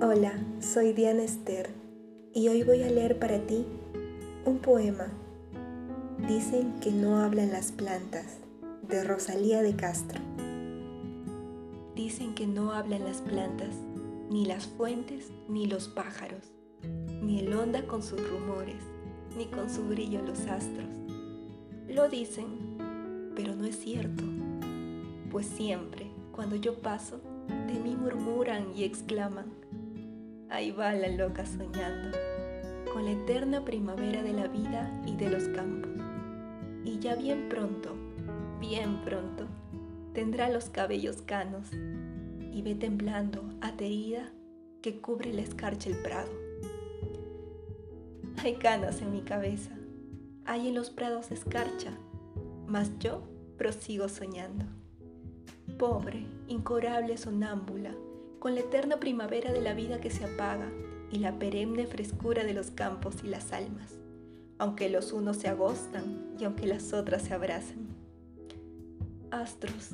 Hola, soy Diana Esther y hoy voy a leer para ti un poema. Dicen que no hablan las plantas, de Rosalía de Castro. Dicen que no hablan las plantas, ni las fuentes, ni los pájaros, ni el onda con sus rumores, ni con su brillo los astros. Lo dicen, pero no es cierto, pues siempre, cuando yo paso, de mí murmuran y exclaman, ahí va la loca soñando, con la eterna primavera de la vida y de los campos. Y ya bien pronto, bien pronto, tendrá los cabellos canos y ve temblando, aterida, que cubre la escarcha el prado. Hay canas en mi cabeza, hay en los prados escarcha, mas yo prosigo soñando. Pobre, incurable sonámbula, con la eterna primavera de la vida que se apaga y la perenne frescura de los campos y las almas, aunque los unos se agostan y aunque las otras se abrazan. Astros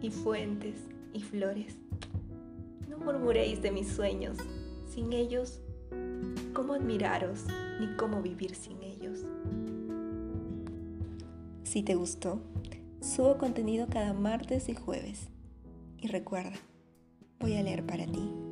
y fuentes y flores, no murmuréis de mis sueños, sin ellos, ¿cómo admiraros ni cómo vivir sin ellos? Si te gustó, subo contenido cada martes y jueves. Y recuerda, voy a leer para ti.